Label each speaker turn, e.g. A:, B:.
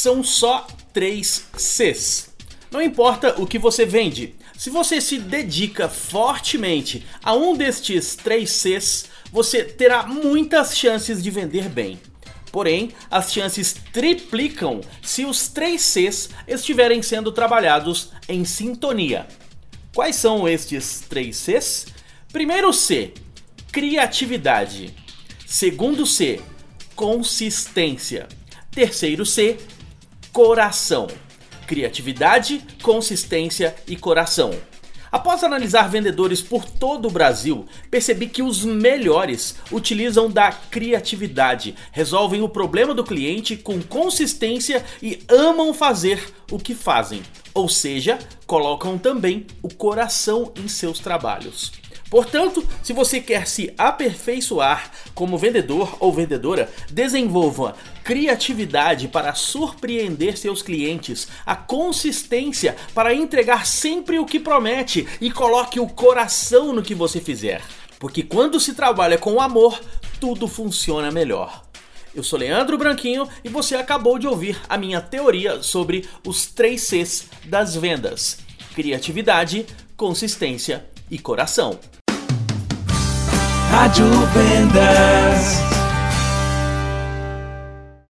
A: são só três Cs. Não importa o que você vende, se você se dedica fortemente a um destes três Cs, você terá muitas chances de vender bem. Porém, as chances triplicam se os três Cs estiverem sendo trabalhados em sintonia. Quais são estes três Cs? Primeiro C, criatividade. Segundo C, consistência. Terceiro C, coração. Criatividade, consistência e coração. Após analisar vendedores por todo o Brasil, percebi que os melhores utilizam da criatividade, resolvem o problema do cliente com consistência e amam fazer o que fazem, ou seja, colocam também o coração em seus trabalhos. Portanto, se você quer se aperfeiçoar como vendedor ou vendedora, desenvolva criatividade para surpreender seus clientes, a consistência para entregar sempre o que promete e coloque o coração no que você fizer. Porque quando se trabalha com amor, tudo funciona melhor. Eu sou Leandro Branquinho e você acabou de ouvir a minha teoria sobre os três Cs das vendas: criatividade, consistência e coração.
B: Rádio Vendas.